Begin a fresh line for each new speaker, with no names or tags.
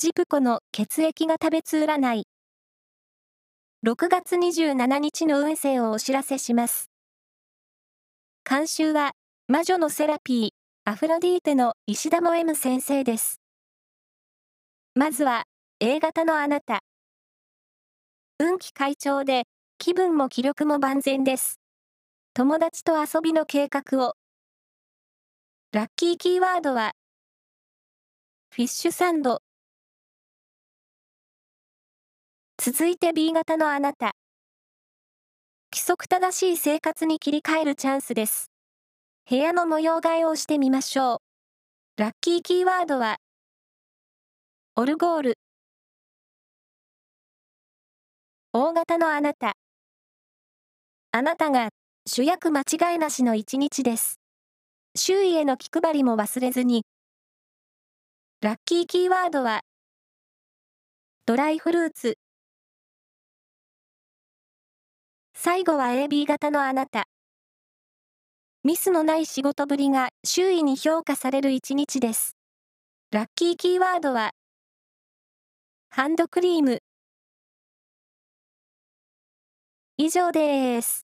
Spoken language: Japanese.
ジプコの血液が食べつ占い。6月27日の運勢をお知らせします。監修は、魔女のセラピー、アフロディーテの石田も M 先生です。まずは、A 型のあなた。運気快調で、気分も気力も万全です。友達と遊びの計画を。ラッキーキーワードは、フィッシュサンド。続いて B 型のあなた。規則正しい生活に切り替えるチャンスです。部屋の模様替えをしてみましょう。ラッキーキーワードは、オルゴール。大型のあなた。あなたが主役間違いなしの一日です。周囲への気配りも忘れずに。ラッキーキーワードは、ドライフルーツ。最後は AB 型のあなた。ミスのない仕事ぶりが周囲に評価される一日です。ラッキーキーワードは、ハンドクリーム。以上です。